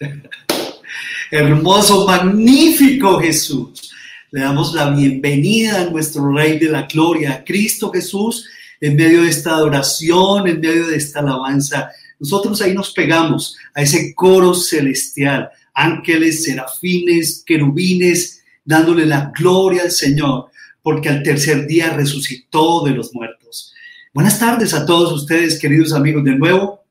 Hermoso, magnífico Jesús. Le damos la bienvenida a nuestro Rey de la Gloria, a Cristo Jesús, en medio de esta adoración, en medio de esta alabanza. Nosotros ahí nos pegamos a ese coro celestial, ángeles, serafines, querubines, dándole la gloria al Señor, porque al tercer día resucitó de los muertos. Buenas tardes a todos ustedes, queridos amigos, de nuevo.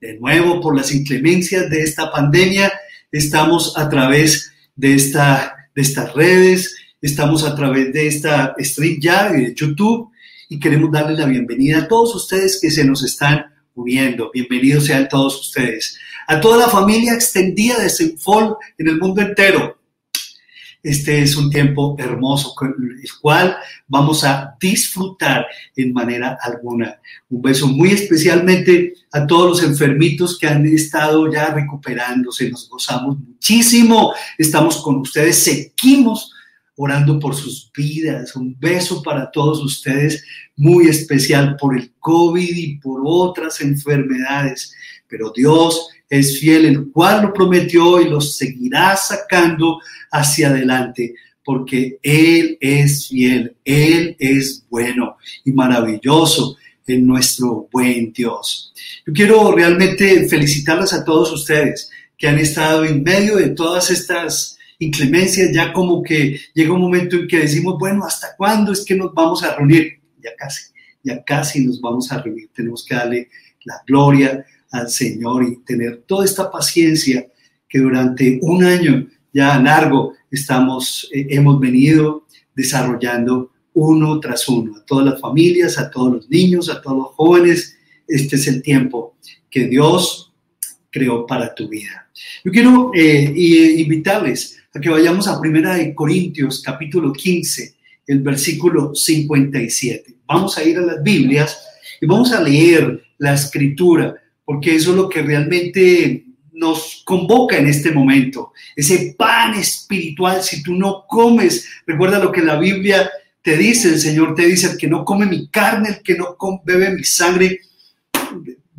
De nuevo, por las inclemencias de esta pandemia, estamos a través de, esta, de estas redes, estamos a través de esta stream ya de YouTube y queremos darle la bienvenida a todos ustedes que se nos están uniendo. Bienvenidos sean todos ustedes. A toda la familia extendida de Senfol en el mundo entero. Este es un tiempo hermoso el cual vamos a disfrutar en manera alguna. Un beso muy especialmente a todos los enfermitos que han estado ya recuperándose. Nos gozamos muchísimo. Estamos con ustedes. Seguimos orando por sus vidas. Un beso para todos ustedes, muy especial por el COVID y por otras enfermedades. Pero Dios es fiel, el cual lo prometió y los seguirá sacando hacia adelante, porque Él es fiel, Él es bueno y maravilloso en nuestro buen Dios. Yo quiero realmente felicitarles a todos ustedes que han estado en medio de todas estas inclemencias, ya como que llega un momento en que decimos, bueno, ¿hasta cuándo es que nos vamos a reunir? Ya casi, ya casi nos vamos a reunir. Tenemos que darle la gloria al Señor y tener toda esta paciencia que durante un año ya largo estamos, eh, hemos venido desarrollando uno tras uno, a todas las familias, a todos los niños, a todos los jóvenes. Este es el tiempo que Dios creó para tu vida. Yo quiero eh, invitarles a que vayamos a Primera de Corintios, capítulo 15, el versículo 57. Vamos a ir a las Biblias y vamos a leer la escritura porque eso es lo que realmente nos convoca en este momento. Ese pan espiritual, si tú no comes, recuerda lo que la Biblia te dice, el Señor te dice, el que no come mi carne, el que no bebe mi sangre,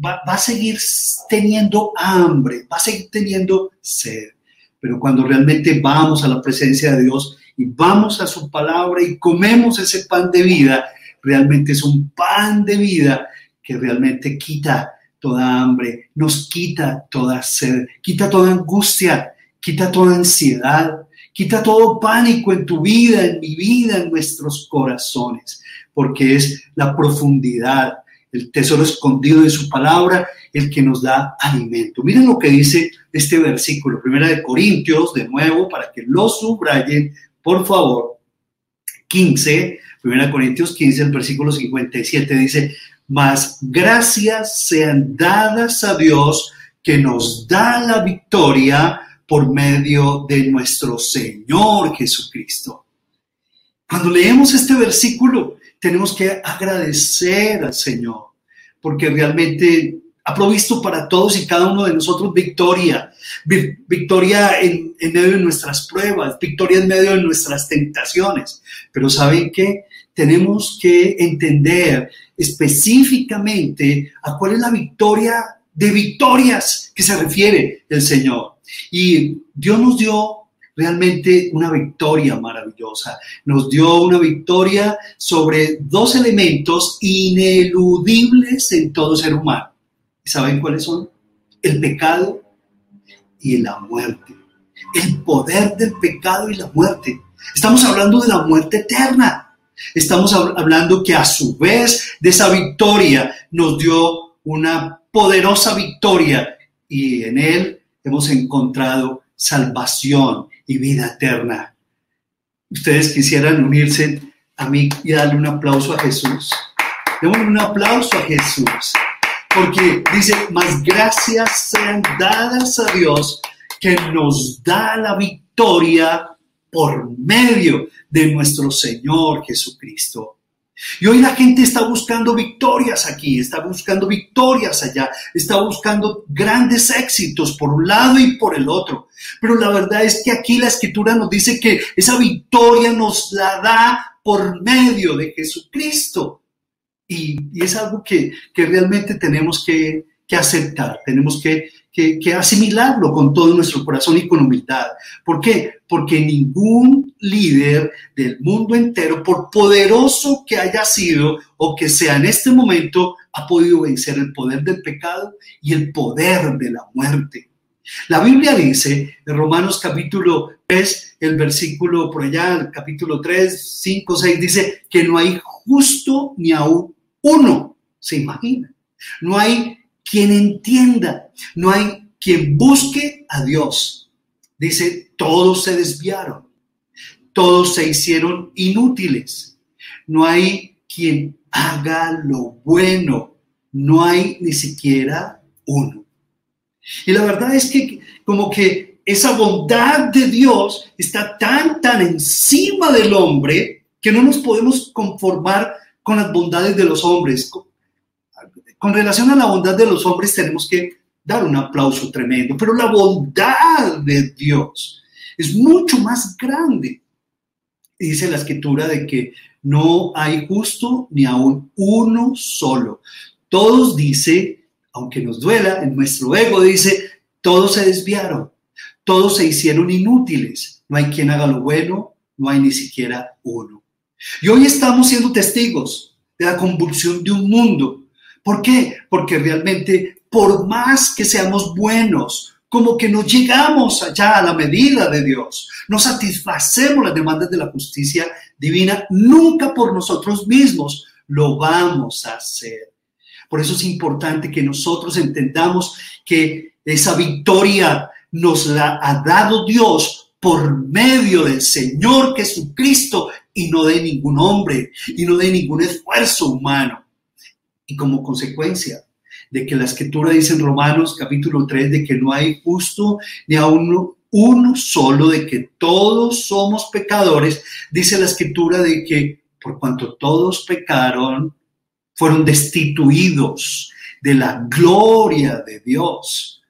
va, va a seguir teniendo hambre, va a seguir teniendo sed. Pero cuando realmente vamos a la presencia de Dios y vamos a su palabra y comemos ese pan de vida, realmente es un pan de vida que realmente quita toda hambre, nos quita toda sed, quita toda angustia, quita toda ansiedad, quita todo pánico en tu vida, en mi vida, en nuestros corazones, porque es la profundidad, el tesoro escondido de su palabra, el que nos da alimento. Miren lo que dice este versículo, primera de Corintios, de nuevo, para que lo subrayen, por favor, 15, primera Corintios 15, el versículo 57 dice, mas gracias sean dadas a Dios que nos da la victoria por medio de nuestro Señor Jesucristo. Cuando leemos este versículo, tenemos que agradecer al Señor, porque realmente ha provisto para todos y cada uno de nosotros victoria, victoria en, en, medio de nuestras pruebas, victoria en medio de nuestras tentaciones. Pero ¿saben qué? Tenemos que entender específicamente a cuál es la victoria de victorias que se refiere el Señor. Y Dios nos dio realmente una victoria maravillosa. Nos dio una victoria sobre dos elementos ineludibles en todo ser humano. ¿Saben cuáles son? El pecado y la muerte. El poder del pecado y la muerte. Estamos hablando de la muerte eterna. Estamos hablando que a su vez de esa victoria nos dio una poderosa victoria y en él hemos encontrado salvación y vida eterna. Ustedes quisieran unirse a mí y darle un aplauso a Jesús. Démosle un aplauso a Jesús, porque dice, más gracias sean dadas a Dios que nos da la victoria por medio de nuestro Señor Jesucristo. Y hoy la gente está buscando victorias aquí, está buscando victorias allá, está buscando grandes éxitos por un lado y por el otro. Pero la verdad es que aquí la escritura nos dice que esa victoria nos la da por medio de Jesucristo. Y, es algo que, realmente tenemos que, aceptar, tenemos que, que, asimilarlo con todo nuestro corazón y con humildad. ¿Por qué? Porque ningún líder del mundo entero, por poderoso que haya sido o que sea en este momento, ha podido vencer el poder del pecado y el poder de la muerte. La Biblia dice en Romanos capítulo 3, el versículo por allá, el capítulo 3, 5, 6, dice que no hay justo ni aún uno, se imagina. No hay quien entienda, no hay quien busque a Dios. Dice, todos se desviaron, todos se hicieron inútiles. No hay quien haga lo bueno, no hay ni siquiera uno. Y la verdad es que como que esa bondad de Dios está tan, tan encima del hombre que no nos podemos conformar con las bondades de los hombres, con relación a la bondad de los hombres tenemos que dar un aplauso tremendo, pero la bondad de Dios es mucho más grande. Dice la escritura de que no hay justo ni aún uno solo. Todos dice, aunque nos duela, en nuestro ego dice, todos se desviaron, todos se hicieron inútiles. No hay quien haga lo bueno, no hay ni siquiera uno. Y hoy estamos siendo testigos de la convulsión de un mundo ¿Por qué? Porque realmente, por más que seamos buenos, como que no llegamos allá a la medida de Dios, no satisfacemos las demandas de la justicia divina, nunca por nosotros mismos lo vamos a hacer. Por eso es importante que nosotros entendamos que esa victoria nos la ha dado Dios por medio del Señor Jesucristo y no de ningún hombre y no de ningún esfuerzo humano. Y como consecuencia de que la escritura dice en Romanos capítulo 3 de que no hay justo ni a uno, uno solo, de que todos somos pecadores, dice la escritura de que por cuanto todos pecaron, fueron destituidos de la gloria de Dios.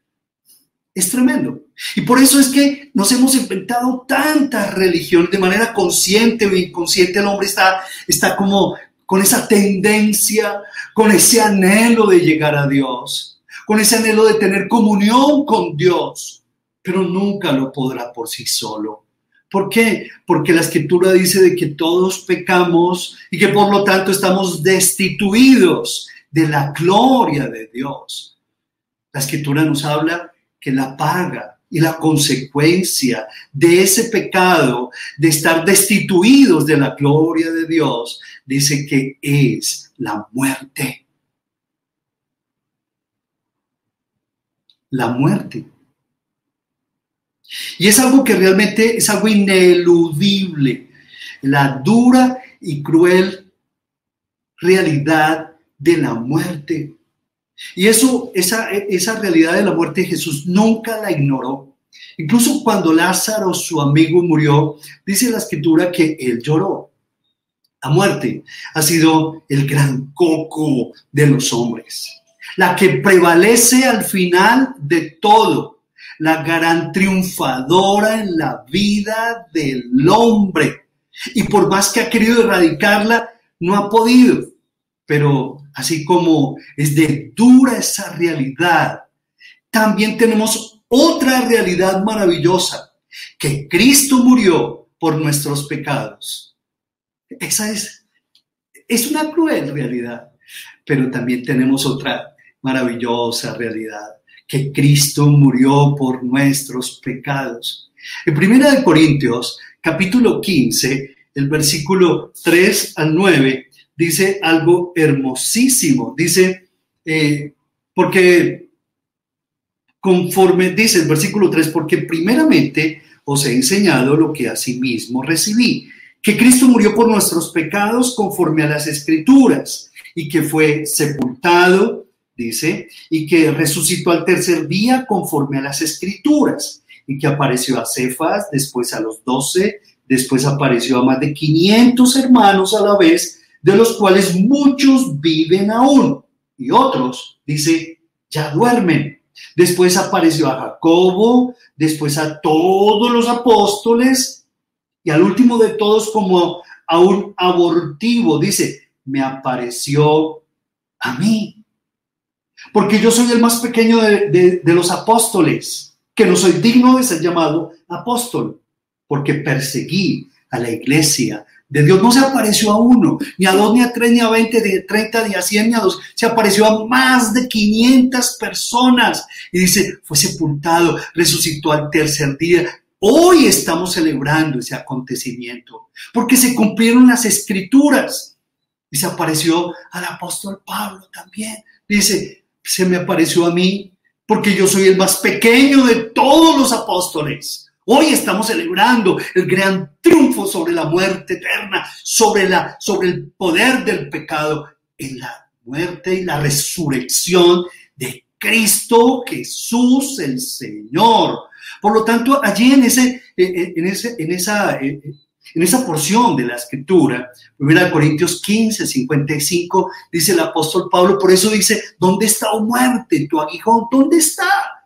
Es tremendo. Y por eso es que nos hemos inventado tantas religiones de manera consciente o inconsciente. El hombre está, está como con esa tendencia, con ese anhelo de llegar a Dios, con ese anhelo de tener comunión con Dios, pero nunca lo podrá por sí solo. ¿Por qué? Porque la escritura dice de que todos pecamos y que por lo tanto estamos destituidos de la gloria de Dios. La escritura nos habla que la paga y la consecuencia de ese pecado, de estar destituidos de la gloria de Dios, dice que es la muerte. La muerte. Y es algo que realmente es algo ineludible, la dura y cruel realidad de la muerte y eso, esa, realidad de la muerte de Jesús nunca la ignoró. Incluso cuando Lázaro, su amigo, murió, dice la escritura que él lloró. La muerte ha sido el gran coco de los hombres, la que prevalece al final de todo, la gran triunfadora en la vida del hombre. Y por más que ha querido erradicarla, no ha podido. Pero así como es de dura esa realidad, también tenemos otra realidad maravillosa, que Cristo murió por nuestros pecados. Esa es, es una cruel realidad, pero también tenemos otra maravillosa realidad, que Cristo murió por nuestros pecados. En Primera de Corintios, capítulo 15, el versículo 3 al 9, dice algo hermosísimo. Dice, eh, porque conforme, dice el versículo 3, porque primeramente os he enseñado lo que asimismo recibí, que Cristo murió por nuestros pecados conforme a las escrituras y que fue sepultado, dice, y que resucitó al tercer día conforme a las escrituras y que apareció a Cefas, después a los doce, después apareció a más de 500 hermanos a la vez, de los cuales muchos viven aún y otros, dice, ya duermen. Después apareció a Jacobo, después a todos los apóstoles y al último de todos como a un abortivo, dice, me apareció a mí. Porque yo soy el más pequeño de, de los apóstoles, que no soy digno de ser llamado apóstol, porque perseguí a la iglesia de Dios. No se apareció a uno, ni a dos, ni a tres, ni a veinte, ni a treinta, ni a cien, ni a dos. Se apareció a más de quinientas personas. Y dice, fue sepultado, resucitó al tercer día. Hoy estamos celebrando ese acontecimiento, porque se cumplieron las escrituras. Y se apareció al apóstol Pablo también. Dice, se me apareció a mí, porque yo soy el más pequeño de todos los apóstoles Hoy estamos celebrando el gran triunfo sobre la muerte eterna, sobre, la, sobre el poder del pecado, en la muerte y la resurrección de Cristo Jesús el Señor. Por lo tanto, allí en, ese, en, ese, en, esa, en esa porción de la escritura, 1 Corintios 15, 55, dice el apóstol Pablo, por eso dice, ¿dónde está, oh muerte, tu aguijón? ¿Dónde está?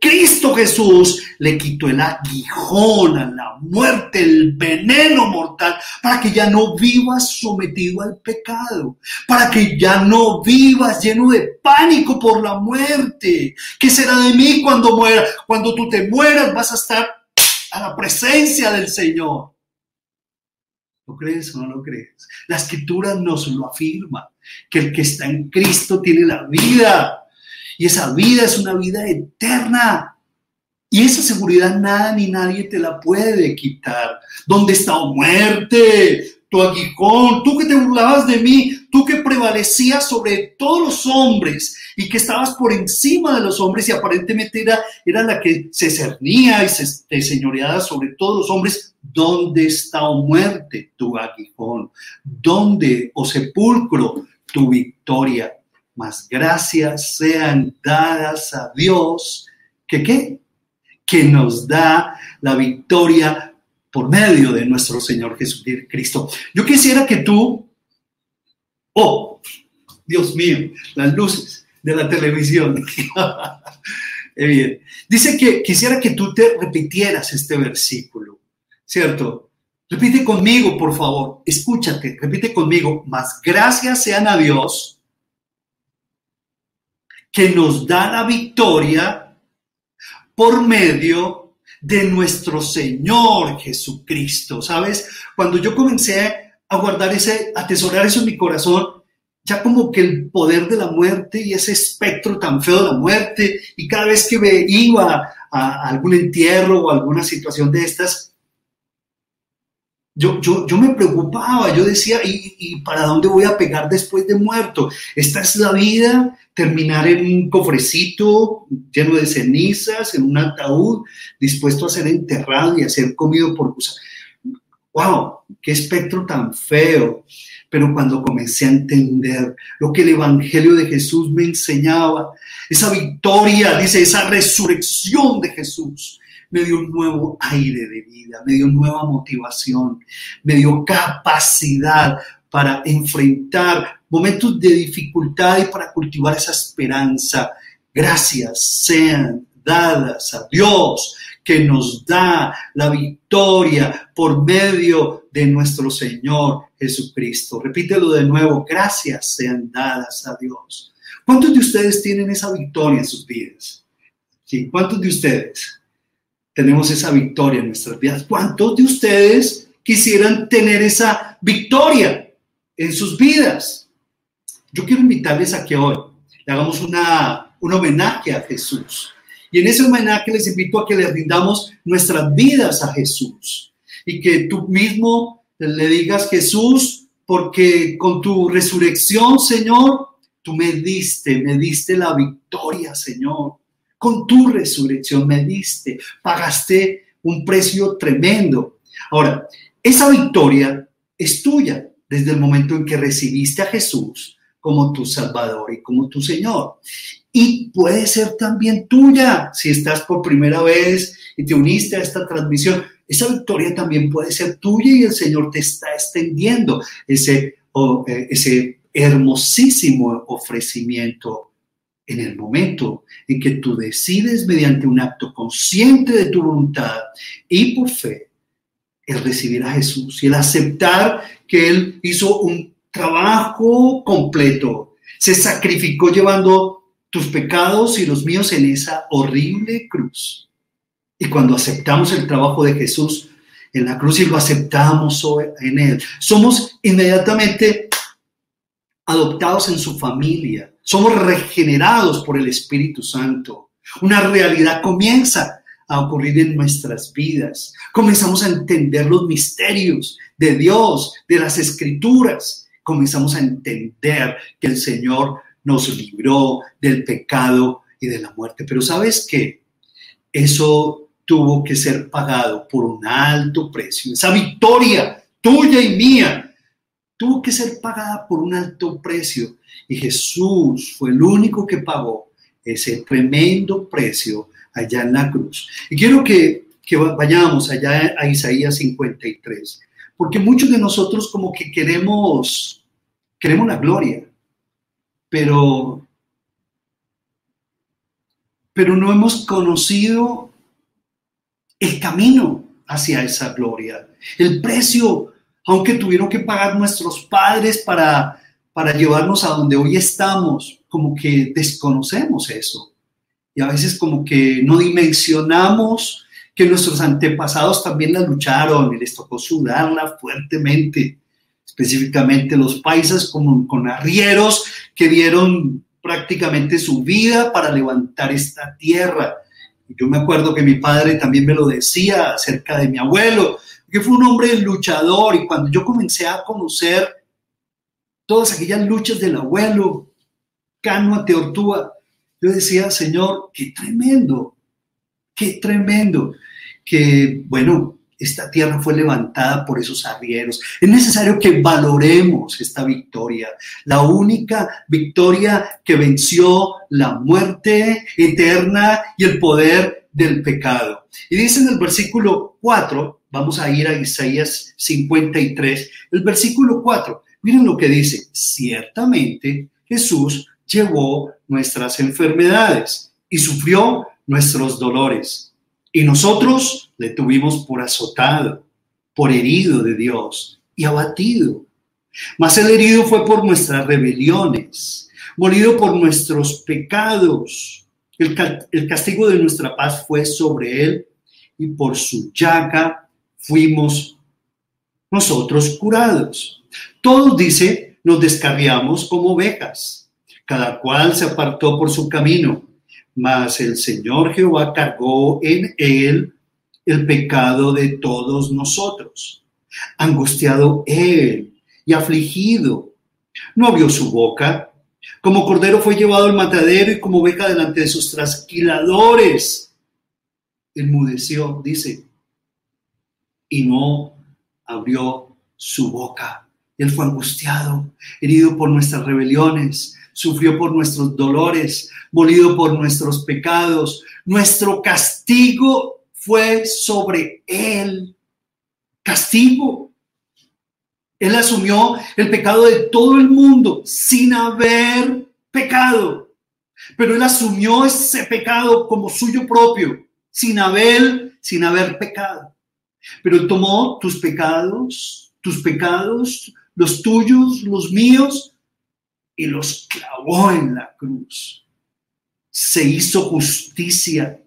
Cristo Jesús le quitó el aguijón a la muerte, el veneno mortal, para que ya no vivas sometido al pecado, para que ya no vivas lleno de pánico por la muerte. ¿Qué será de mí cuando muera? Cuando tú te mueras vas a estar a la presencia del Señor. ¿Lo crees o no lo crees? La escritura nos lo afirma, que el que está en Cristo tiene la vida y esa vida es una vida eterna. Y esa seguridad nada ni nadie te la puede quitar. ¿Dónde está muerte? Tu aguijón, tú que te burlabas de mí, tú que prevalecías sobre todos los hombres y que estabas por encima de los hombres y aparentemente era, era la que se cernía y se señoreaba sobre todos los hombres. ¿Dónde está oh muerte tu aguijón? ¿Dónde, o oh sepulcro, tu victoria? Mas gracias sean dadas a Dios, que qué? Que nos da la victoria por medio de nuestro Señor Jesucristo. Yo quisiera que tú, oh, Dios mío, las luces de la televisión. Bien. Dice que quisiera que tú te repitieras este versículo, ¿cierto? Repite conmigo, por favor. Escúchate, repite conmigo. Más gracias sean a Dios que nos da la victoria por medio de nuestro Señor Jesucristo. ¿Sabes? Cuando yo comencé a guardar ese, atesorar eso en mi corazón, ya como que el poder de la muerte y ese espectro tan feo de la muerte, y cada vez que me iba a algún entierro o alguna situación de estas, yo, yo, yo, me preocupaba, yo decía, ¿y, ¿y, para dónde voy a pegar después de muerto? Esta es la vida, terminar en un cofrecito lleno de cenizas, en un ataúd, dispuesto a ser enterrado y a ser comido por gusanos. ¡Wow! ¡Qué espectro tan feo! Pero cuando comencé a entender lo que el Evangelio de Jesús me enseñaba, esa victoria, dice, esa resurrección de Jesús, me dio un nuevo aire de vida, me dio nueva motivación, me dio capacidad para enfrentar momentos de dificultad y para cultivar esa esperanza. Gracias sean dadas a Dios que nos da la victoria por medio de nuestro Señor Jesucristo. Repítelo de nuevo, gracias sean dadas a Dios. ¿Cuántos de ustedes tienen esa victoria en sus vidas? ¿Sí? ¿Cuántos de ustedes? tenemos esa victoria en nuestras vidas. ¿Cuántos de ustedes quisieran tener esa victoria en sus vidas? Yo quiero invitarles a que hoy le hagamos una, un homenaje a Jesús. Y en ese homenaje les invito a que le rindamos nuestras vidas a Jesús. Y que tú mismo le digas, Jesús, porque con tu resurrección, Señor, tú me diste, me diste la victoria, Señor. Con tu resurrección me diste, pagaste un precio tremendo. Ahora, esa victoria es tuya desde el momento en que recibiste a Jesús como tu Salvador y como tu Señor. Y puede ser también tuya si estás por primera vez y te uniste a esta transmisión. Esa victoria también puede ser tuya y el Señor te está extendiendo ese, eh, ese hermosísimo ofrecimiento en el momento en que tú decides mediante un acto consciente de tu voluntad y por fe, el recibir a Jesús y el aceptar que Él hizo un trabajo completo, Se sacrificó llevando tus pecados y los míos en esa horrible cruz. Y cuando aceptamos el trabajo de Jesús en la cruz y lo aceptamos en Él, somos inmediatamente adoptados en su familia, somos regenerados por el Espíritu Santo. Una realidad comienza a ocurrir en nuestras vidas. Comenzamos a entender los misterios de Dios, de las escrituras. Comenzamos a entender que el Señor nos libró del pecado y de la muerte. Pero sabes qué? Eso tuvo que ser pagado por un alto precio. Esa victoria tuya y mía tuvo que ser pagada por un alto precio. Y Jesús fue el único que pagó ese tremendo precio allá en la cruz. Y quiero que, que vayamos allá a Isaías 53, porque muchos de nosotros como que queremos, queremos la gloria, pero, pero no hemos conocido el camino hacia esa gloria, el precio, aunque tuvieron que pagar nuestros padres para, para llevarnos a donde hoy estamos, como que desconocemos eso. Y a veces como que no dimensionamos que nuestros antepasados también la lucharon y les tocó sudarla fuertemente, específicamente los paisas como con arrieros que dieron prácticamente su vida para levantar esta tierra. Yo me acuerdo que mi padre también me lo decía acerca de mi abuelo, que fue un hombre luchador y cuando yo comencé a conocer todas aquellas luchas del abuelo, Cano Teortúa, yo decía, Señor, qué tremendo, qué tremendo, que bueno, esta tierra fue levantada por esos arrieros. Es necesario que valoremos esta victoria, la única victoria que venció la muerte eterna y el poder del pecado. Y dice en el versículo 4, vamos a ir a Isaías 53, el versículo 4, miren lo que dice, ciertamente Jesús llevó nuestras enfermedades y sufrió nuestros dolores. Y nosotros le tuvimos por azotado, por herido de Dios y abatido. Mas el herido fue por nuestras rebeliones, molido por nuestros pecados. El, castigo de nuestra paz fue sobre él y por su llaga fuimos nosotros curados. Todos, dice, nos descarriamos como ovejas cada cual se apartó por su camino, mas el Señor Jehová cargó en él el pecado de todos nosotros. Angustiado él y afligido, no abrió su boca. Como cordero fue llevado al matadero y como oveja delante de sus trasquiladores. Enmudeció, dice, y no abrió su boca. Él fue angustiado, herido por nuestras rebeliones, sufrió por nuestros dolores, molido por nuestros pecados. Nuestro castigo fue sobre él. Castigo. Él asumió el pecado de todo el mundo sin haber pecado. Pero él asumió ese pecado como suyo propio, sin haber, sin haber pecado. Pero él tomó tus pecados, tus pecados, los tuyos, los míos, y los clavó en la cruz. Se hizo justicia.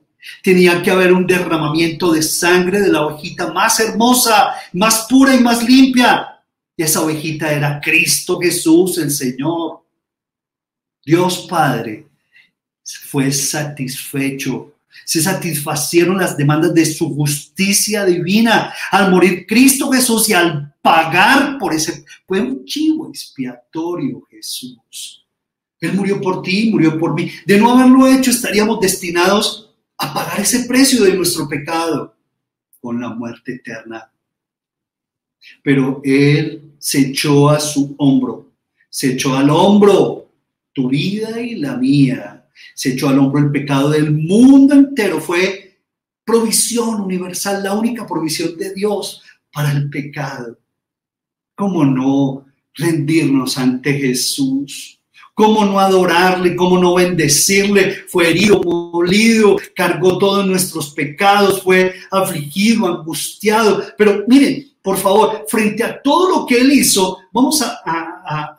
Tenía que haber un derramamiento de sangre de la ovejita más hermosa, más pura y más limpia. Y esa ovejita era Cristo Jesús, el Señor. Dios Padre fue satisfecho se satisfacieron las demandas de su justicia divina al morir Cristo Jesús y al pagar por ese, fue un chivo expiatorio Jesús. Él murió por ti, murió por mí. De no haberlo hecho, estaríamos destinados a pagar ese precio de nuestro pecado con la muerte eterna. Pero Él se echó a su hombro, se echó al hombro tu vida y la mía se echó al hombro el pecado del mundo entero. Fue provisión universal, la única provisión de Dios para el pecado. ¿Cómo no rendirnos ante Jesús? ¿Cómo no adorarle? ¿Cómo no bendecirle? Fue herido, molido, cargó todos nuestros pecados, fue afligido, angustiado. Pero miren, por favor, frente a todo lo que él hizo, vamos a,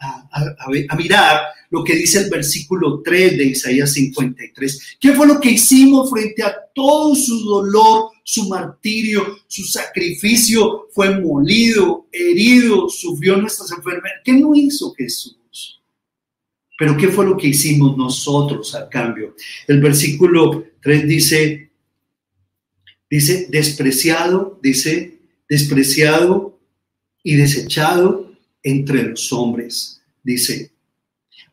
mirar lo que dice el versículo 3 de Isaías 53. ¿Qué fue lo que hicimos frente a todo su dolor, su martirio, su sacrificio? Fue molido, herido, sufrió nuestras enfermedades. ¿Qué no hizo Jesús? Pero ¿qué fue lo que hicimos nosotros a cambio? El versículo 3 dice, dice, despreciado, dice, despreciado y desechado entre los hombres, dice,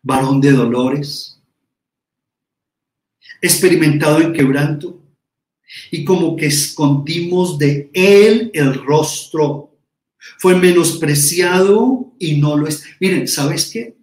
varón de dolores, experimentado en quebranto, y como que escondimos de él el rostro. Fue menospreciado y no lo es. Miren, ¿sabes qué?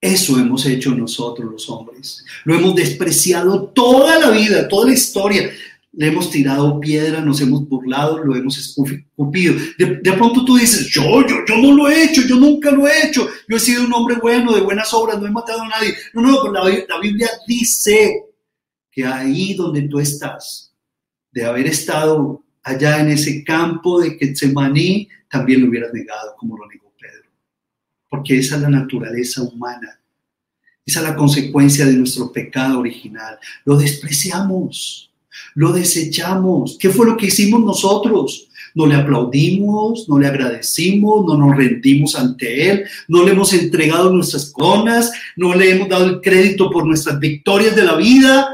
Eso hemos hecho nosotros los hombres. Lo hemos despreciado toda la vida, toda la historia. Le hemos tirado piedra, nos hemos burlado, lo hemos escupido. De, pronto tú dices, yo, yo, yo no lo he hecho, yo nunca lo he hecho. Yo he sido un hombre bueno, de buenas obras, no he matado a nadie. No, no, la, la Biblia dice que ahí donde tú estás, de haber estado allá en ese campo de Getsemaní, también lo hubieras negado como lo negó porque esa es la naturaleza humana. Esa es la consecuencia de nuestro pecado original. Lo despreciamos, lo desechamos. ¿Qué fue lo que hicimos nosotros? No le aplaudimos, no le agradecimos, no nos rendimos ante Él, no le hemos entregado nuestras coronas, no le hemos dado el crédito por nuestras victorias de la vida.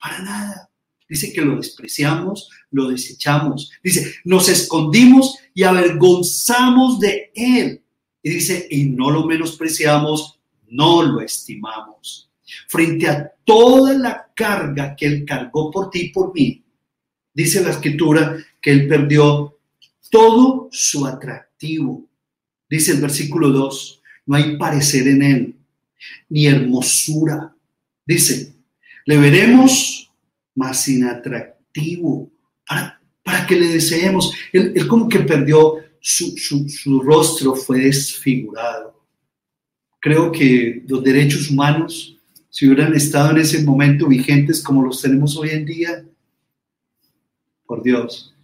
Para nada. Dice que lo despreciamos, lo desechamos. Dice, nos escondimos y avergonzamos de Él. Y dice, y no lo menospreciamos, no lo estimamos. Frente a toda la carga que Él cargó por ti y por mí, dice la escritura que Él perdió todo su atractivo. Dice el versículo 2, no hay parecer en Él, ni hermosura. Dice, le veremos más inatractivo para, para que le deseemos. Él, él como que perdió su, rostro fue desfigurado. Creo que los derechos humanos, si hubieran estado en ese momento vigentes como los tenemos hoy en día, por Dios.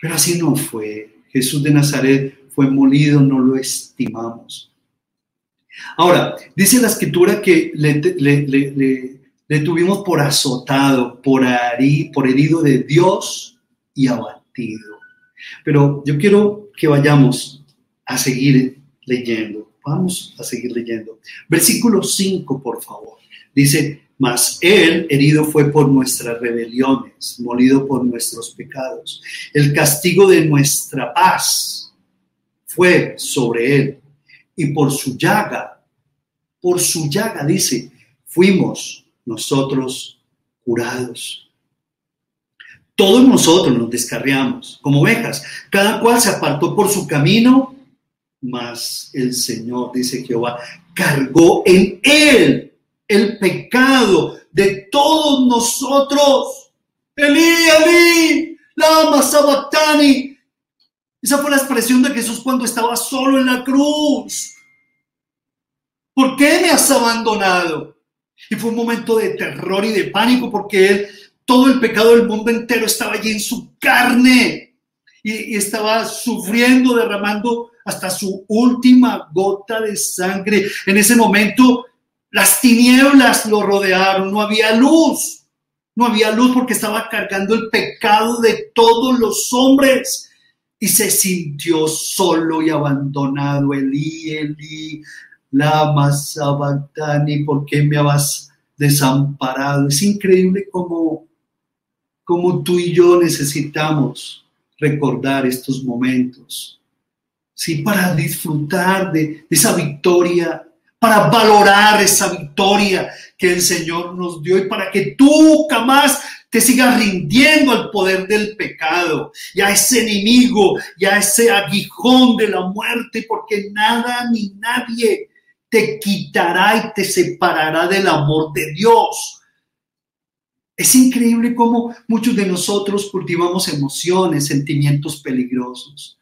Pero así no fue. Jesús de Nazaret fue molido, no lo estimamos. Ahora, dice la escritura que le, tuvimos por azotado, por, por herido de Dios y abatido. Pero yo quiero que vayamos a seguir leyendo. Vamos a seguir leyendo. Versículo 5, por favor. Dice, mas él herido fue por nuestras rebeliones, molido por nuestros pecados. El castigo de nuestra paz fue sobre él. Y por su llaga, por su llaga, dice, fuimos nosotros curados. Todos nosotros nos descarriamos como ovejas. Cada cual se apartó por su camino, mas el Señor, dice Jehová, cargó en él el pecado de todos nosotros. Elí, Elí, lama sabatani. Esa fue la expresión de Jesús cuando estaba solo en la cruz. ¿Por qué me has abandonado? Y fue un momento de terror y de pánico porque todo el pecado del mundo entero estaba allí en su carne y, estaba sufriendo, derramando hasta su última gota de sangre. En ese momento las tinieblas lo rodearon, no había luz, no había luz porque estaba cargando el pecado de todos los hombres y se sintió solo y abandonado. Elí, Elí, lama sabantani, ¿por qué me habas desamparado? Es increíble como como tú y yo necesitamos recordar estos momentos, ¿sí? Para disfrutar de, esa victoria, para valorar esa victoria que el Señor nos dio y para que tú jamás te sigas rindiendo al poder del pecado y a ese enemigo y a ese aguijón de la muerte, porque nada ni nadie te quitará y te separará del amor de Dios. Es increíble cómo muchos de nosotros cultivamos emociones, sentimientos peligrosos.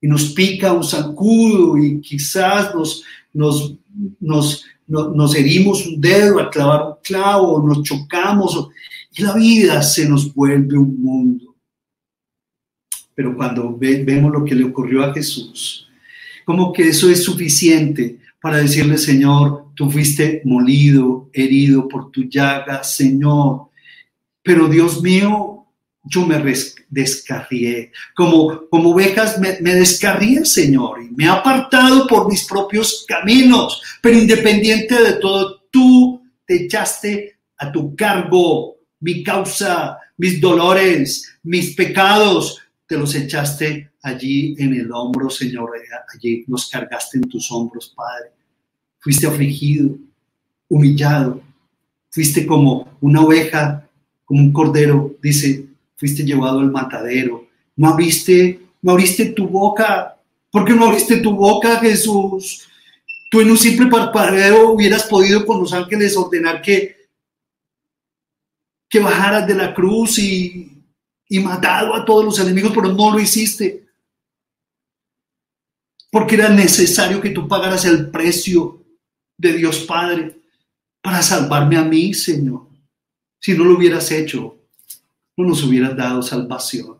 Y nos pica un sacudo y quizás nos, nos, nos, nos, herimos un dedo al clavar un clavo, nos chocamos y la vida se nos vuelve un mundo. Pero cuando vemos lo que le ocurrió a Jesús, como que eso es suficiente para decirle, Señor, tú fuiste molido, herido por tu llaga, Señor. Pero Dios mío, yo me descarrié. Como, como ovejas me, me descarrié, Señor, y me he apartado por mis propios caminos. Pero independiente de todo, tú te echaste a tu cargo mi causa, mis dolores, mis pecados, te los echaste allí en el hombro, Señor, allí los cargaste en tus hombros, Padre. Fuiste afligido, humillado, fuiste como una oveja, como un cordero, dice, fuiste llevado al matadero. No abriste, no abriste tu boca. ¿Por qué no abriste tu boca, Jesús? Tú en un simple parpadeo hubieras podido con los ángeles ordenar que, que bajaras de la cruz y y matado a todos los enemigos, pero no lo hiciste. Porque era necesario que tú pagaras el precio de Dios Padre para salvarme a mí, Señor. Si no lo hubieras hecho, no nos hubieras dado salvación.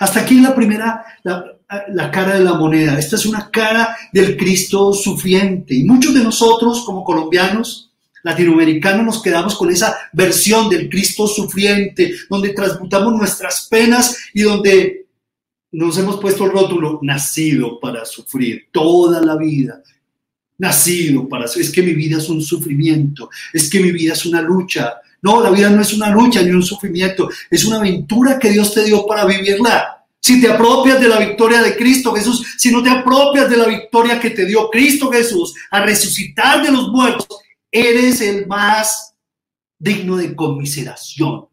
Hasta aquí la primera, la, la, cara de la moneda. Esta es una cara del Cristo sufriente. Y muchos de nosotros, como colombianos, latinoamericano nos quedamos con esa versión del Cristo sufriente, donde transmutamos nuestras penas y donde nos hemos puesto el rótulo nacido para sufrir toda la vida. Nacido para es que mi vida es un sufrimiento, es que mi vida es una lucha. No, la vida no es una lucha ni un sufrimiento, es una aventura que Dios te dio para vivirla. Si te apropias de la victoria de Cristo Jesús, si no te apropias de la victoria que te dio Cristo Jesús a resucitar de los muertos eres el más digno de conmiseración.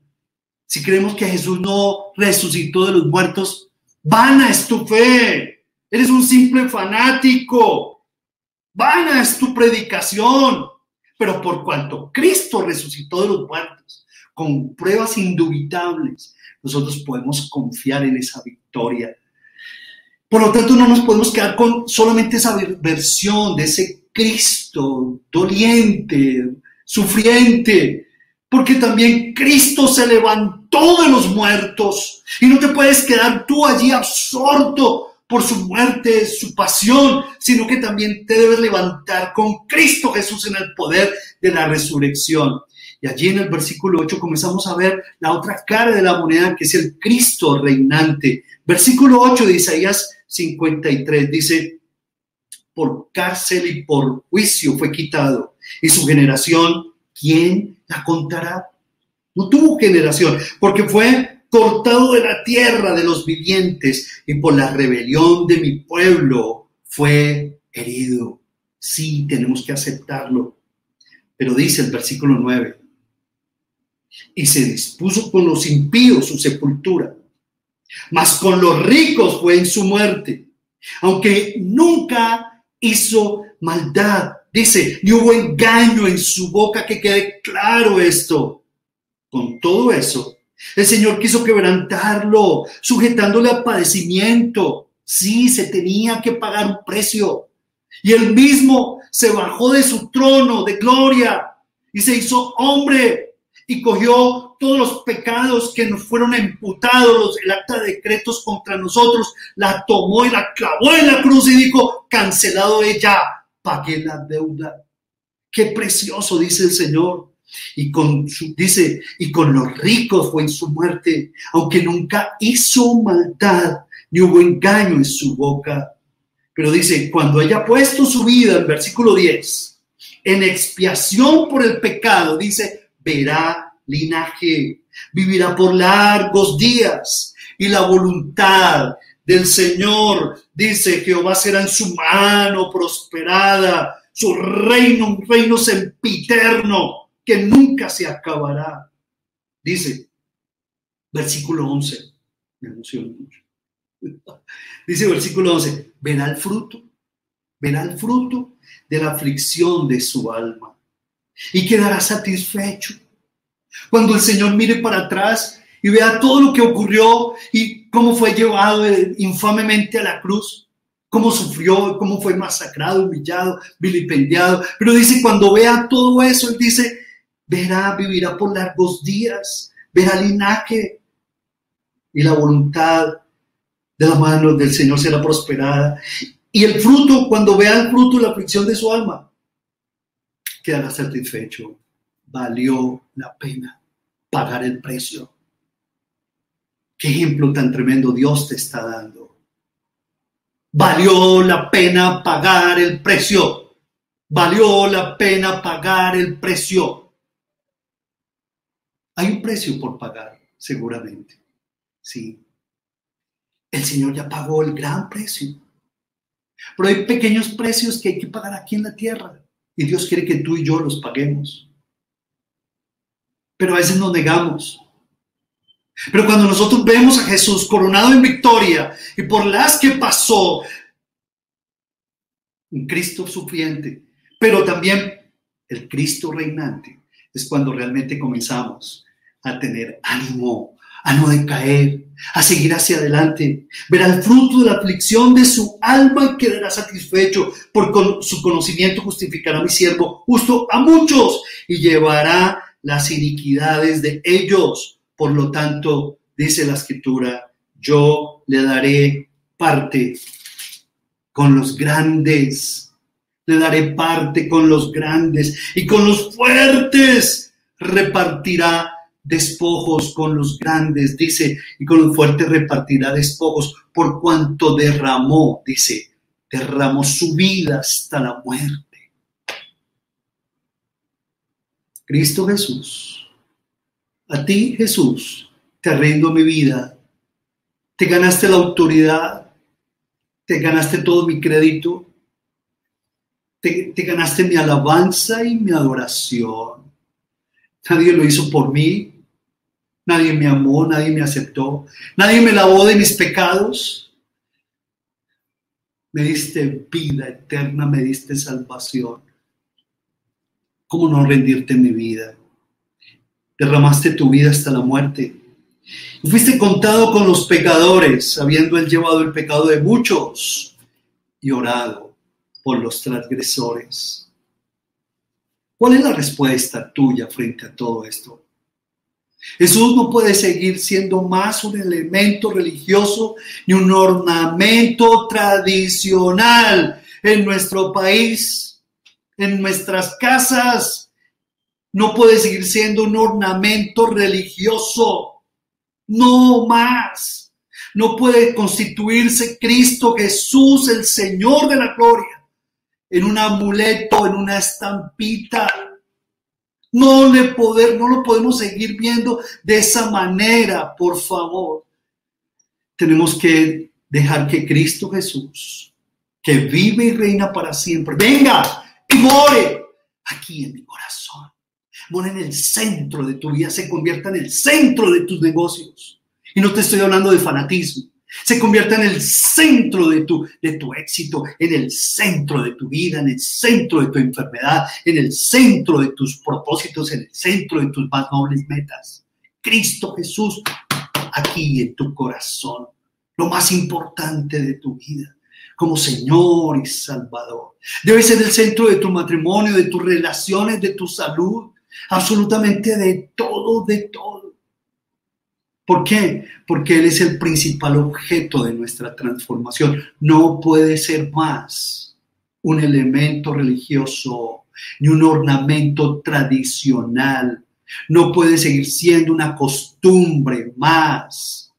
Si creemos que Jesús no resucitó de los muertos, vana es tu fe. Eres un simple fanático. Vana es tu predicación. Pero por cuanto Cristo resucitó de los muertos, con pruebas indubitables, nosotros podemos confiar en esa victoria. Por lo tanto, no nos podemos quedar con solamente esa versión de ese Cristo doliente, sufriente, porque también Cristo se levantó de los muertos y no te puedes quedar tú allí absorto por su muerte, su pasión, sino que también te debes levantar con Cristo Jesús en el poder de la resurrección. Y allí en el versículo 8 comenzamos a ver la otra cara de la moneda, que es el Cristo reinante. Versículo 8 de Isaías 53 dice, por cárcel y por juicio fue quitado. Y su generación, ¿quién la contará? No tuvo generación, porque fue cortado de la tierra de los vivientes y por la rebelión de mi pueblo fue herido. Sí, tenemos que aceptarlo. Pero dice el versículo 9, y se dispuso con los impíos su sepultura, mas con los ricos fue en su muerte, aunque nunca hizo maldad. Dice, y hubo engaño en su boca, que quede claro esto. Con todo eso, el Señor quiso quebrantarlo, sujetándole a padecimiento. Sí, se tenía que pagar un precio. Y él mismo se bajó de su trono de gloria y se hizo hombre y cogió todos los pecados que nos fueron imputados, el acta de decretos contra nosotros, la tomó y la clavó en la cruz y dijo, cancelado ella, pagué la deuda. Qué precioso, dice el Señor. Y con su, dice, y con los ricos fue en su muerte, aunque nunca hizo maldad, ni hubo engaño en su boca. Pero dice, cuando haya puesto su vida, en versículo 10, en expiación por el pecado, dice, verá linaje, vivirá por largos días y la voluntad del Señor, dice Jehová, será en su mano prosperada, su reino, un reino sempiterno que nunca se acabará. Dice, versículo 11, me emociona mucho. Dice versículo 11, verá el fruto, verá el fruto de la aflicción de su alma y quedará satisfecho. Cuando el Señor mire para atrás y vea todo lo que ocurrió y cómo fue llevado infamemente a la cruz, cómo sufrió, cómo fue masacrado, humillado, vilipendiado. Pero dice, cuando vea todo eso, él dice, verá, vivirá por largos días, verá linaje y la voluntad de la mano del Señor será prosperada. Y el fruto, cuando vea el fruto, la aflicción de su alma, quedará satisfecho. Valió la pena pagar el precio. Qué ejemplo tan tremendo Dios te está dando. Valió la pena pagar el precio. Valió la pena pagar el precio. Hay un precio por pagar, seguramente. Sí. El Señor ya pagó el gran precio. Pero hay pequeños precios que hay que pagar aquí en la tierra. Y Dios quiere que tú y yo los paguemos. Pero a veces nos negamos. Pero cuando nosotros vemos a Jesús coronado en victoria y por las que pasó, un Cristo sufriente, pero también el Cristo reinante, es cuando realmente comenzamos a tener ánimo, a no decaer, a seguir hacia adelante. Verá el fruto de la aflicción de su alma y quedará satisfecho. Por su conocimiento justificará a mi siervo justo a muchos y llevará las iniquidades de ellos. Por lo tanto, dice la escritura, yo le daré parte con los grandes, le daré parte con los grandes y con los fuertes. Repartirá despojos con los grandes, dice, y con los fuertes repartirá despojos por cuanto derramó, dice, derramó su vida hasta la muerte. Cristo Jesús, a ti Jesús, te rindo mi vida, te ganaste la autoridad, te ganaste todo mi crédito, te, te ganaste mi alabanza y mi adoración. Nadie lo hizo por mí, Nadie me amó, nadie me aceptó, nadie me lavó de mis pecados. Me diste vida eterna, me diste salvación. ¿Cómo no rendirte mi vida? Derramaste tu vida hasta la muerte. Fuiste contado con los pecadores, habiendo él llevado el pecado de muchos y orado por los transgresores. ¿Cuál es la respuesta tuya frente a todo esto? Jesús no puede seguir siendo más un elemento religioso ni un ornamento tradicional en nuestro país, en nuestras casas. No puede seguir siendo un ornamento religioso. No más. No puede constituirse Cristo Jesús, el Señor de la gloria, en un amuleto, en una estampita no, le poder, no lo podemos seguir viendo de esa manera, por favor. Tenemos que dejar que Cristo Jesús, que vive y reina para siempre, venga y more aquí en mi corazón. More en el centro de tu vida, se convierta en el centro de tus negocios. Y no te estoy hablando de fanatismo se convierta en el centro de tu, de tu éxito, en el centro de tu vida, en el centro de tu enfermedad, en el centro de tus propósitos, en el centro de tus más nobles metas. Cristo Jesús, aquí en tu corazón, lo más importante de tu vida, como Señor y Salvador. Debe ser el centro de tu matrimonio, de tus relaciones, de tu salud, absolutamente de todo, de todo. ¿Por qué? Porque Él es el principal objeto de nuestra transformación. No puede ser más un elemento religioso ni un ornamento tradicional. No puede seguir siendo una costumbre más.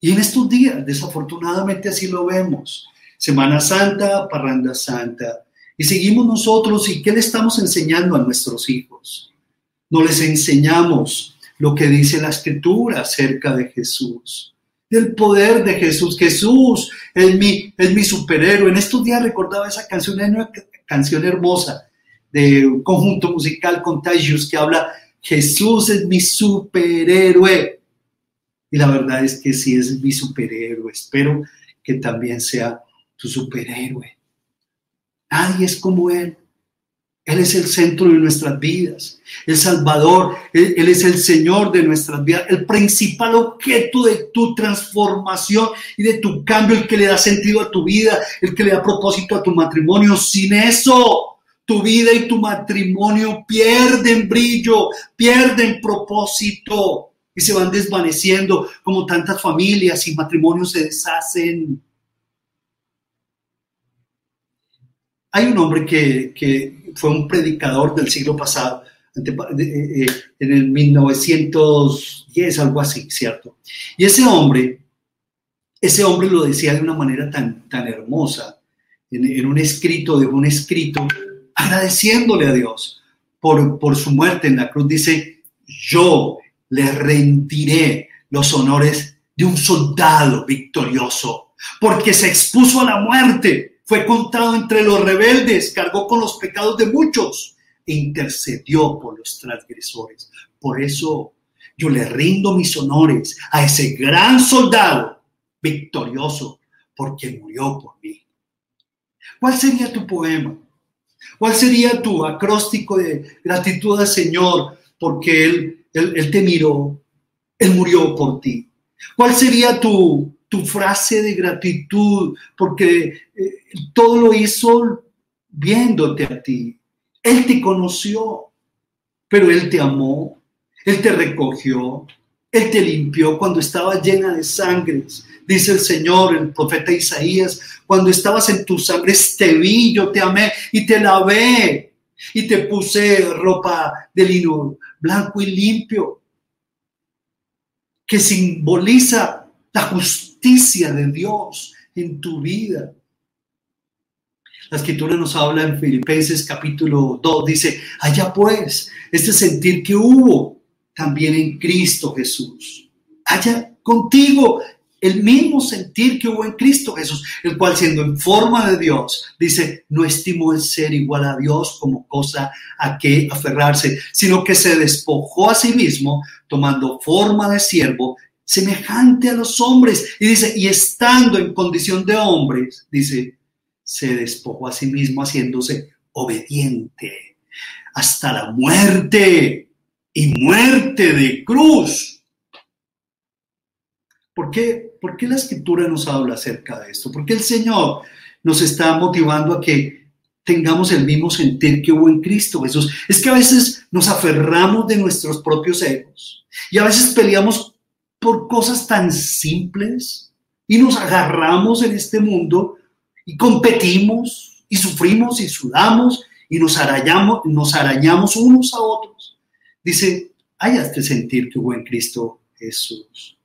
Y en estos días, desafortunadamente así lo vemos. Semana Santa, Parranda Santa. Y seguimos nosotros y ¿qué le estamos enseñando a nuestros hijos? No les enseñamos lo que dice la escritura acerca de Jesús, del poder de Jesús. Jesús es mi, es mi superhéroe. En estos días recordaba esa canción, una canción hermosa de un conjunto musical Contagious que habla, Jesús es mi superhéroe. Y la verdad es que sí es mi superhéroe. Espero que también sea tu superhéroe. Nadie es como Él. Él es el centro de nuestras vidas, el Salvador, él, es el Señor de nuestras vidas, el principal objeto de tu transformación y de tu cambio, el que le da sentido a tu vida, el que le da propósito a tu matrimonio. Sin eso, tu vida y tu matrimonio pierden brillo, pierden propósito. y se van desvaneciendo como tantas familias y matrimonios se deshacen. Hay un hombre que, fue un predicador del siglo pasado, eh, en el 1910, algo así, ¿cierto? Y ese hombre, ese hombre lo decía de una manera tan, tan hermosa, en, un escrito, de un escrito, agradeciéndole a Dios por, por su muerte en la cruz, dice, yo le rendiré los honores de un soldado victorioso, porque se expuso a la muerte, fue contado entre los rebeldes, cargó con los pecados de muchos e intercedió por los transgresores. Por eso yo le rindo mis honores a ese gran soldado victorioso, porque murió por mí. ¿Cuál sería tu poema? ¿Cuál sería tu acróstico de gratitud al Señor porque Él, él, te miró, Él murió por ti? ¿Cuál sería tu, tu frase de gratitud porque eh, todo lo hizo viéndote a ti? Él te conoció, pero Él te amó, Él te recogió, Él te limpió cuando estaba llena de sangre. Dice el Señor, el profeta Isaías, cuando estabas en tus sangres te vi, yo te amé y te lavé y te puse ropa de lino blanco y limpio, que simboliza la justicia de Dios en tu vida. La escritura nos habla en Filipenses capítulo 2, dice, allá pues, este sentir que hubo también en Cristo Jesús. Allá contigo el mismo sentir que hubo en Cristo Jesús, el cual siendo en forma de Dios, dice, no estimó el ser igual a Dios como cosa a que aferrarse, sino que se despojó a sí mismo, tomando forma de siervo, semejante a los hombres. Y dice, y estando en condición de hombres, dice, se despojó a sí mismo haciéndose obediente hasta la muerte y muerte de cruz. ¿Por qué, ¿Por qué la escritura nos habla acerca de esto? Porque el Señor nos está motivando a que tengamos el mismo sentir que hubo en Cristo Jesús. Es que a veces nos aferramos de nuestros propios egos y a veces peleamos por cosas tan simples y nos agarramos en este mundo y competimos y sufrimos y sudamos y nos arañamos, nos arañamos unos a otros. Dice, hay este sentir que hubo en Cristo Jesús,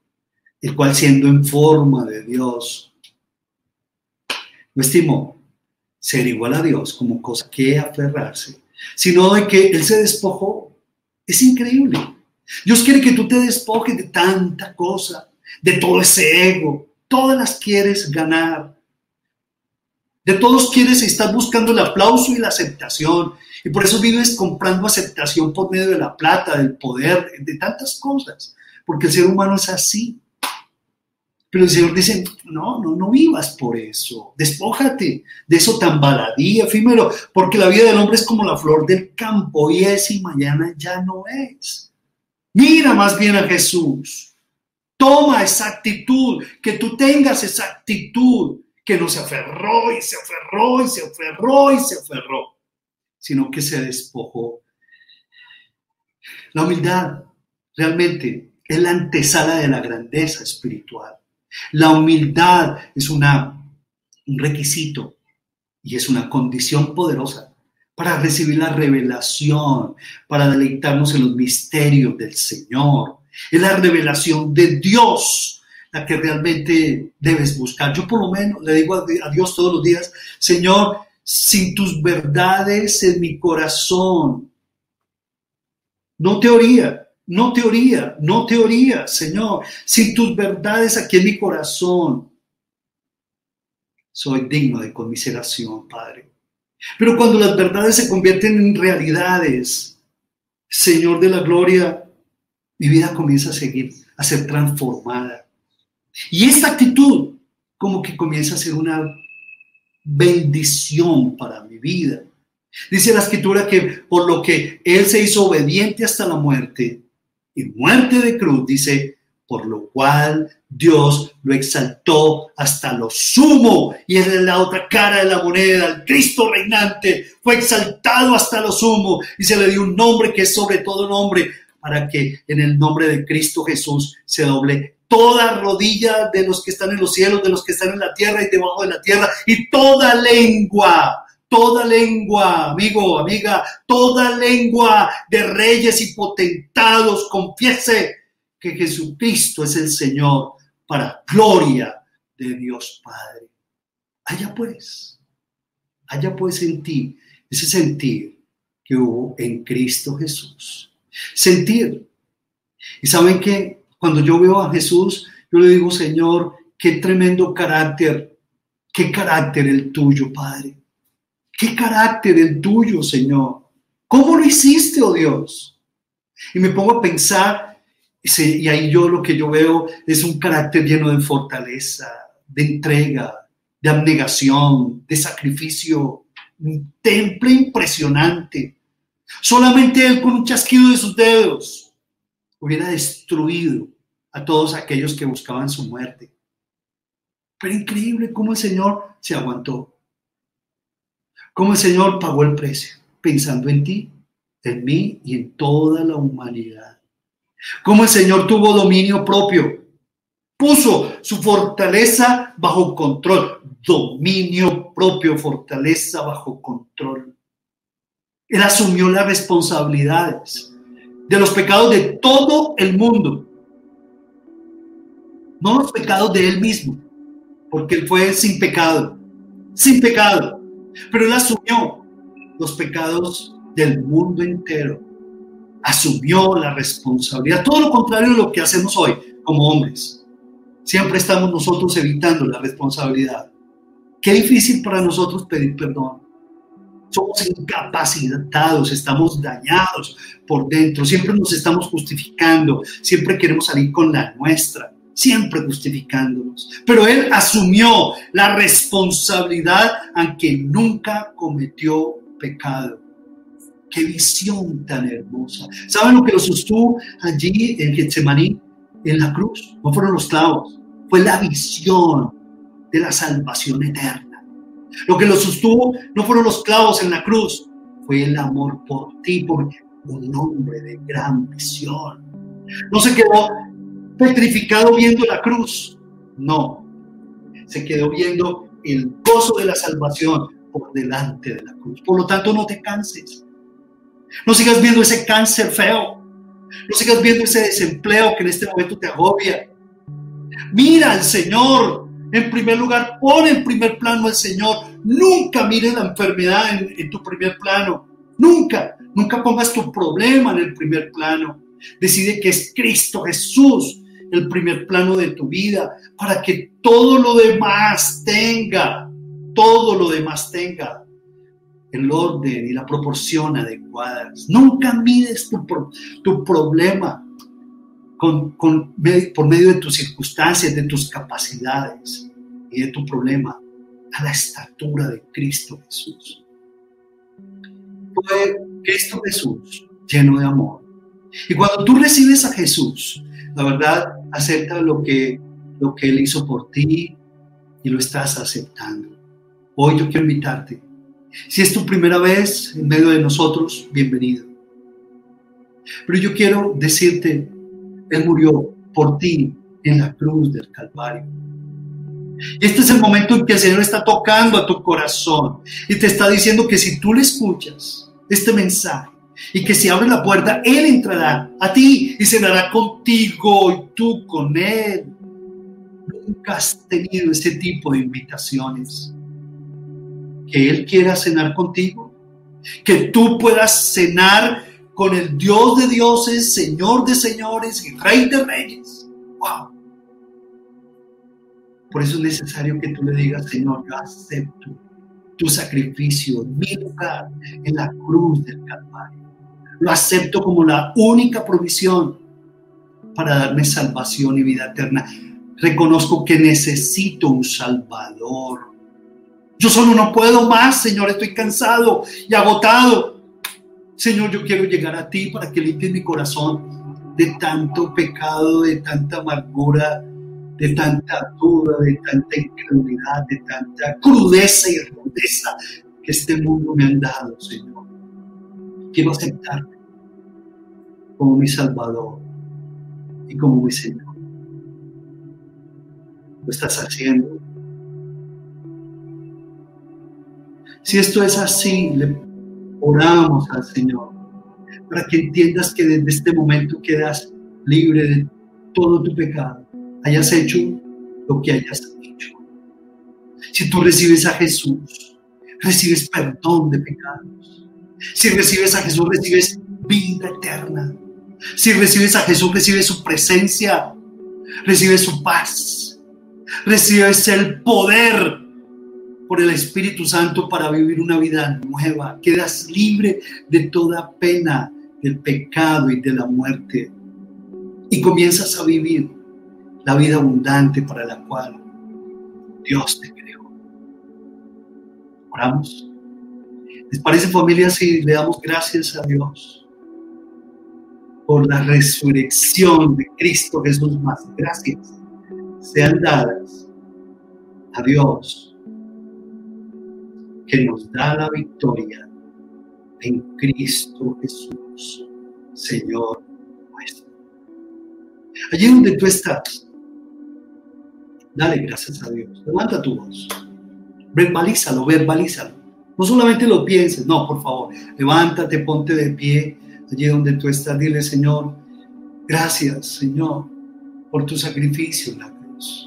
el cual siendo en forma de Dios, no estimó ser igual a Dios como cosa que aferrarse, sino de que Él se despojó. Es increíble. Dios quiere que tú te despojes de tanta cosa, de todo ese ego. Todas las quieres ganar. De todos quieres y estás buscando el aplauso y la aceptación. Y por eso vives comprando aceptación por medio de la plata, del poder, de tantas cosas. Porque el ser humano es así. Pero el Señor dice, no, no, no vivas por eso. Despójate de eso tan baladí, efímero, porque la vida del hombre es como la flor del campo, y es y mañana ya no es. Mira más bien a Jesús. Toma esa actitud, que tú tengas esa actitud que no se aferró y se aferró y se aferró y se aferró, sino que se despojó. La humildad realmente es la antesala de la grandeza espiritual. La humildad es un requisito y es una condición poderosa para recibir la revelación, para deleitarnos en los misterios del Señor. Es la revelación de Dios la que realmente debes buscar. Yo por lo menos le digo a Dios todos los días, Señor, sin tus verdades en mi corazón, no teoría, no teoría, no teoría, Señor, sin tus verdades aquí en mi corazón, soy digno de conmiseración, Padre. Pero cuando las verdades se convierten en realidades, Señor de la gloria, mi vida comienza a seguir, a ser transformada. Y esta actitud como que comienza a ser una bendición para mi vida. Dice la escritura que por lo que Él se hizo obediente hasta la muerte, y muerte de cruz, dice, por lo cual Dios lo exaltó hasta lo sumo. Y es la otra cara de la moneda, el Cristo reinante fue exaltado hasta lo sumo y se le dio un nombre que es sobre todo nombre, para que en el nombre de Cristo Jesús se doble toda rodilla de los que están en los cielos, de los que están en la tierra y debajo de la tierra, y toda lengua toda lengua, amigo, amiga, toda lengua de reyes y potentados confiese que Jesucristo es el Señor para gloria de Dios Padre. Allá pues, allá pues en ti, ese sentir que hubo en Cristo Jesús. Sentir. Y saben que cuando yo veo a Jesús, yo le digo, Señor, qué tremendo carácter, qué carácter el tuyo, Padre. Qué carácter el tuyo, Señor. ¿Cómo lo hiciste, oh Dios? Y me pongo a pensar, y ahí yo lo que yo veo es un carácter lleno de fortaleza, de entrega, de abnegación, de sacrificio, un temple impresionante. Solamente él con un chasquido de sus dedos hubiera destruido a todos aquellos que buscaban su muerte. Pero increíble cómo el Señor se aguantó cómo el Señor pagó el precio, pensando en ti, en mí y en toda la humanidad. Cómo el Señor tuvo dominio propio, puso su fortaleza bajo control, dominio propio, fortaleza bajo control. Él asumió las responsabilidades de los pecados de todo el mundo, no los pecados de él mismo, porque él fue sin pecado, sin pecado. Pero él asumió los pecados del mundo entero. Asumió la responsabilidad. Todo lo contrario de lo que hacemos hoy como hombres. Siempre estamos nosotros evitando la responsabilidad. Qué difícil para nosotros pedir perdón. Somos incapacitados, estamos dañados por dentro, siempre nos estamos justificando, siempre queremos salir con la nuestra siempre justificándonos. Pero él asumió la responsabilidad aunque nunca cometió pecado. Qué visión tan hermosa. ¿Saben lo que lo sostuvo allí en Getsemaní, en la cruz? No fueron los clavos, fue la visión de la salvación eterna. Lo que lo sostuvo no fueron los clavos en la cruz, fue el amor por ti, por un hombre de gran visión. No se quedó petrificado viendo la cruz. No, se quedó viendo el gozo de la salvación por delante de la cruz. Por lo tanto, no te canses. No sigas viendo ese cáncer feo. No sigas viendo ese desempleo que en este momento te agobia. Mira al Señor. En primer lugar, pon en primer plano al Señor. Nunca mires la enfermedad en, en tu primer plano. Nunca. Nunca pongas tu problema en el primer plano. Decide que es Cristo Jesús el primer plano de tu vida, para que todo lo demás tenga, todo lo demás tenga el orden y la proporción adecuadas. Nunca mides tu, tu problema con, con, por medio de tus circunstancias, de tus capacidades y de tu problema a la estatura de Cristo Jesús. Cristo Jesús lleno de amor. Y cuando tú recibes a Jesús, la verdad, acepta lo que, lo que Él hizo por ti y lo estás aceptando. Hoy yo quiero invitarte. Si es tu primera vez en medio de nosotros, bienvenido. Pero yo quiero decirte, Él murió por ti en la cruz del Calvario. Este es el momento en que el Señor está tocando a tu corazón y te está diciendo que si tú le escuchas este mensaje, y que si abre la puerta, Él entrará a ti y cenará contigo y tú con Él. Nunca has tenido ese tipo de invitaciones. Que Él quiera cenar contigo, que tú puedas cenar con el Dios de dioses, Señor de señores y Rey de reyes. ¡Wow! Por eso es necesario que tú le digas, Señor, yo acepto tu sacrificio, mi lugar en la cruz del Calvario. Lo acepto como la única provisión para darme salvación y vida eterna. Reconozco que necesito un Salvador. Yo solo no puedo más, Señor, estoy cansado y agotado. Señor, yo quiero llegar a ti para que limpies mi corazón de tanto pecado, de tanta amargura, de tanta duda, de tanta incredulidad, de tanta crudeza y rudeza que este mundo me ha dado, Señor quiero aceptarte. como mi Salvador y como mi Señor. Lo estás haciendo. Si esto es así, le oramos al Señor para que entiendas que desde este momento quedas libre de todo tu pecado, hayas hecho lo que hayas hecho. Si tú recibes a Jesús, recibes perdón de pecados. Si recibes a Jesús, recibes vida eterna. Si recibes a Jesús, recibes su presencia, recibes su paz, recibes el poder por el Espíritu Santo para vivir una vida nueva. Quedas libre de toda pena, del pecado y de la muerte. Y comienzas a vivir la vida abundante para la cual Dios te creó. Oramos. ¿Les parece familia si le damos gracias a Dios por la resurrección de Cristo Jesús más? Gracias sean dadas a Dios que nos da la victoria en Cristo Jesús, Señor nuestro. Allí donde tú estás, dale gracias a Dios. Levanta tu voz. Verbalízalo, verbalízalo. No solamente lo pienses, no, por favor. Levántate, ponte de pie allí donde tú estás. Dile, Señor, gracias, Señor, por tu sacrificio en la cruz.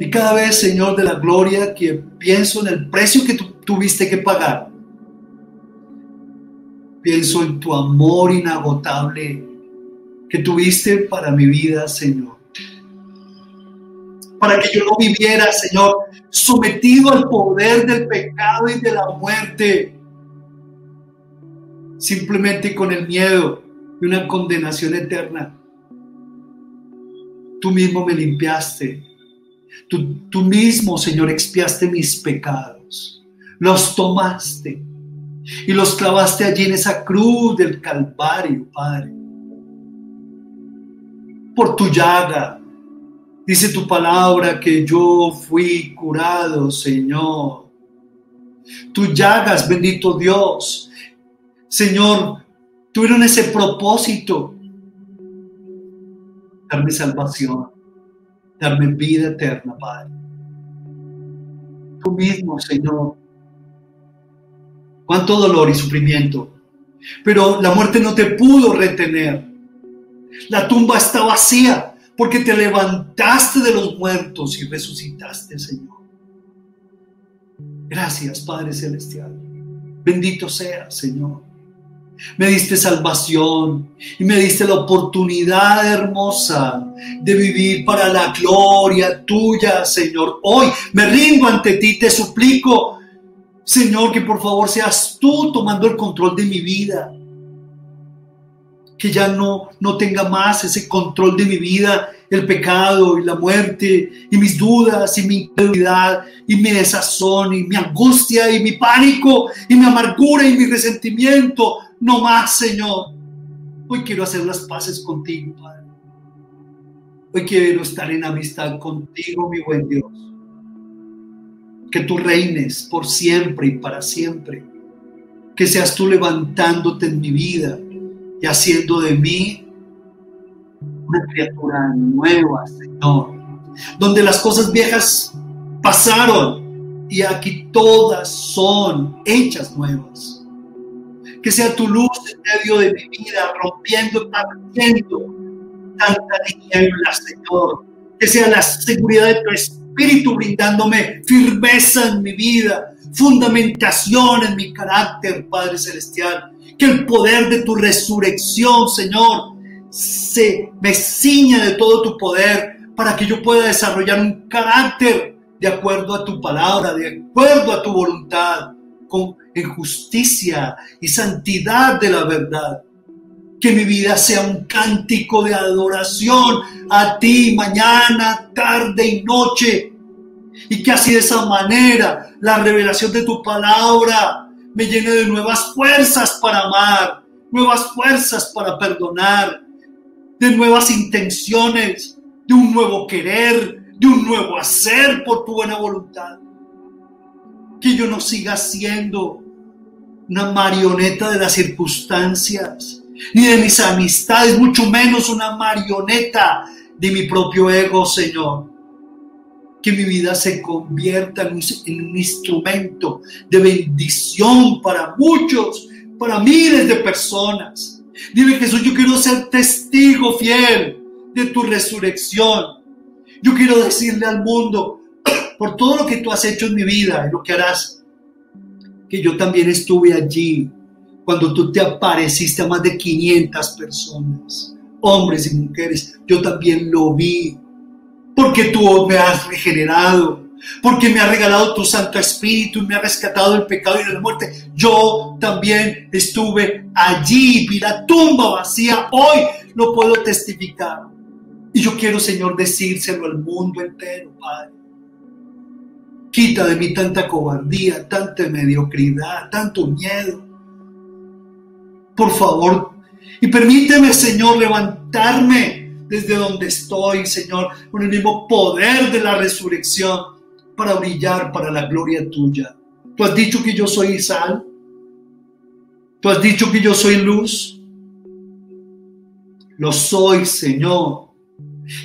Y cada vez, Señor de la gloria, que pienso en el precio que tuviste que pagar, pienso en tu amor inagotable que tuviste para mi vida, Señor. Para que yo no viviera, Señor, sometido al poder del pecado y de la muerte, simplemente con el miedo de una condenación eterna. Tú mismo me limpiaste Tú, mismo, Señor, expiaste mis pecados, los tomaste y los clavaste allí en esa cruz del Calvario, Padre. Por tu llaga, dice tu palabra que yo fui curado, Señor. Tu llagas, bendito Dios. Señor, tuvieron ese propósito, darme salvación darme vida eterna, Padre. Tú mismo, Señor. Cuánto dolor y sufrimiento. Pero la muerte no te pudo retener. La tumba está vacía porque te levantaste de los muertos y resucitaste, Señor. Gracias, Padre Celestial. Bendito sea, Señor me diste salvación y me diste la oportunidad hermosa de vivir para la gloria tuya, Señor. Hoy me rindo ante ti, te suplico, Señor, que por favor seas tú tomando el control de mi vida. Que ya no, no tenga más ese control de mi vida, el pecado y la muerte, y mis dudas y mi incredulidad, y mi desazón, y mi angustia, y mi pánico, y mi amargura, y mi resentimiento no más, Señor. Hoy quiero hacer las paces contigo, Padre. Hoy quiero estar en amistad contigo, mi buen Dios. Que tú reines por siempre y para siempre. Que seas tú levantándote en mi vida y haciendo de mí una criatura nueva, Señor. Donde las cosas viejas pasaron y aquí todas son hechas nuevas que sea tu luz en medio de mi vida, rompiendo, partiendo tanta Señor. Que sea la seguridad de tu espíritu brindándome firmeza en mi vida, fundamentación en mi carácter, Padre Celestial. Que el poder de tu resurrección, Señor, se me ciña de todo tu poder para que yo pueda desarrollar un carácter de acuerdo a tu palabra, de acuerdo a tu voluntad con, justicia y santidad de la verdad. Que mi vida sea un cántico de adoración a ti mañana, tarde y noche. Y que así de esa manera la revelación de tu palabra me llene de nuevas fuerzas para amar, nuevas fuerzas para perdonar, de nuevas intenciones, de un nuevo querer, de un nuevo hacer por tu buena voluntad que yo no siga siendo una marioneta de las circunstancias, ni de mis amistades, mucho menos una marioneta de mi propio ego, Señor. Que mi vida se convierta en un, instrumento de bendición para muchos, para miles de personas. Dile Jesús, yo quiero ser testigo fiel de tu resurrección. Yo quiero decirle al mundo, por todo lo que tú has hecho en mi vida y lo que harás, que yo también estuve allí cuando tú te apareciste a más de 500 personas, hombres y mujeres. Yo también lo vi, porque tú me has regenerado, porque me has regalado tu Santo Espíritu y me has rescatado del pecado y de la muerte. Yo también estuve allí, vi la tumba vacía, hoy lo puedo testificar. Y yo quiero, Señor, decírselo al mundo entero, Padre. Quita de mí tanta cobardía, tanta mediocridad, tanto miedo. Por favor, y permíteme, Señor, levantarme desde donde estoy, Señor, con el mismo poder de la resurrección para brillar para la gloria tuya. Tú has dicho que yo soy sal. Tú has dicho que yo soy luz. Lo soy, Señor.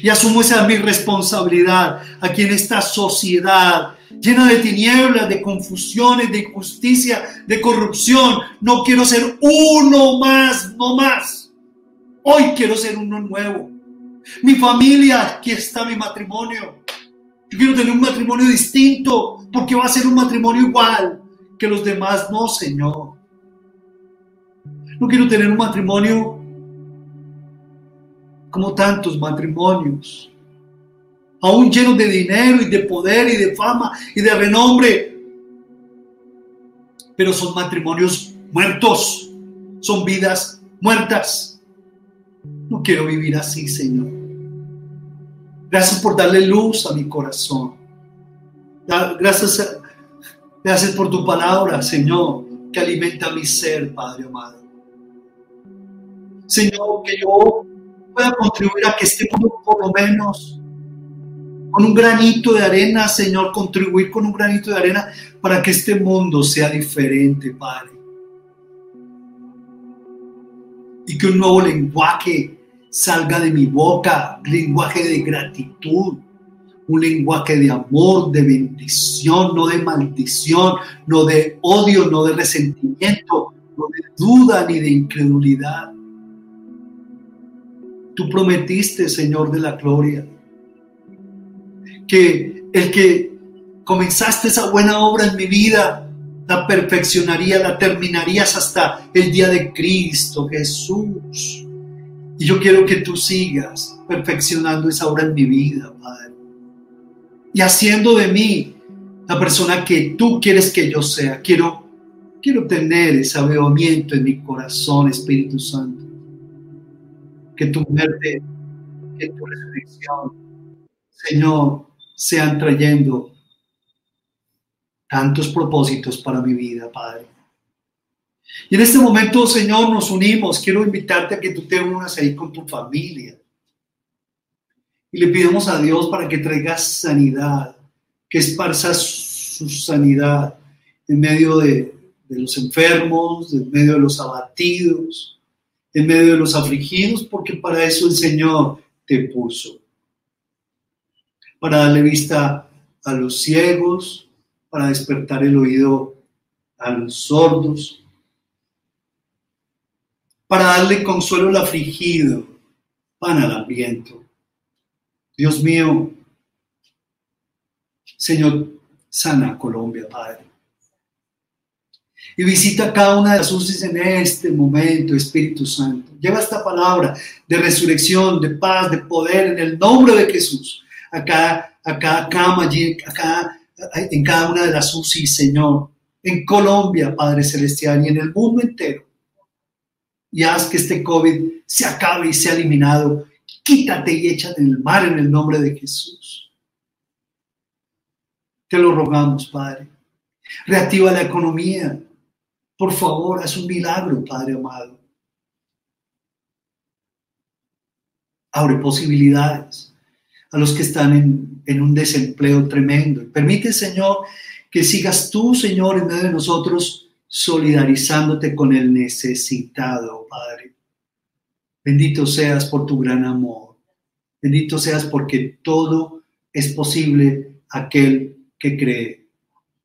Y asumo esa mi responsabilidad aquí en esta sociedad llena de tinieblas, de confusiones, de injusticia, de corrupción. No quiero ser uno más, no más. Hoy quiero ser uno nuevo. Mi familia, aquí está mi matrimonio. Yo quiero tener un matrimonio distinto, porque va a ser un matrimonio igual que los demás. No, Señor. No quiero tener un matrimonio como tantos matrimonios aún llenos de dinero y de poder y de fama y de renombre. Pero son matrimonios muertos, son vidas muertas. No quiero vivir así, Señor. Gracias por darle luz a mi corazón. Gracias, gracias por tu palabra, Señor, que alimenta mi ser, Padre amado. Señor, que yo pueda contribuir a que este mundo por lo menos con un granito de arena, Señor, contribuir con un granito de arena para que este mundo sea diferente, Padre. Y que un nuevo lenguaje salga de mi boca, lenguaje de gratitud, un lenguaje de amor, de bendición, no de maldición, no de odio, no de resentimiento, no de duda ni de incredulidad. Tú prometiste, Señor de la gloria, que el que comenzaste esa buena obra en mi vida, la perfeccionaría, la terminarías hasta el día de Cristo Jesús. Y yo quiero que tú sigas perfeccionando esa obra en mi vida. Y haciendo de mí la persona que tú quieres que yo sea. Quiero, quiero tener ese avivamiento en mi corazón, Espíritu Santo. Que tu muerte, que tu resurrección, Señor, sean trayendo tantos propósitos para mi vida, Padre. Y en este momento, Señor, nos unimos. Quiero invitarte a que tú te unas ahí con tu familia. Y le pidamos a Dios para que traiga sanidad, que esparza su sanidad en medio de, de los enfermos, en medio de los abatidos, en medio de los afligidos, porque para eso el Señor te puso para darle vista a los ciegos, para despertar el oído a los sordos, para darle consuelo al afligido, pan al hambriento. Dios mío, Señor, sana Colombia, Padre. Y visita cada una de las UCIs en este momento, Espíritu Santo. Lleva esta palabra de resurrección, de paz, de poder en el nombre de Jesús a cada, cama allí, acá, en cada una de las UCI, Señor, en Colombia, Padre Celestial, y en el mundo entero. Y haz que este COVID se acabe y sea eliminado. Quítate y échate en el mar en el nombre de Jesús. Te lo rogamos, Padre. Reactiva la economía. Por favor, haz un milagro, Padre amado. Abre posibilidades a los que están en, un desempleo tremendo. Permite, Señor, que sigas tú, Señor, en medio de nosotros, solidarizándote con el necesitado, Padre. Bendito seas por tu gran amor. Bendito seas porque todo es posible aquel que cree.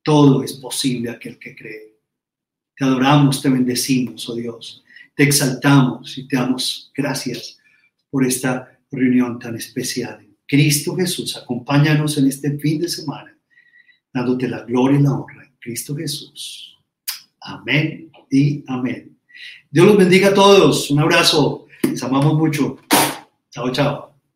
Todo es posible aquel que cree. Te adoramos, te bendecimos, oh Dios. Te exaltamos y te damos gracias por esta reunión tan especial. Cristo Jesús, acompáñanos en este fin de semana, dándote la gloria y la honra. Cristo Jesús. Amén y amén. Dios los bendiga a todos. Un abrazo. Les amamos mucho. Chao, chao.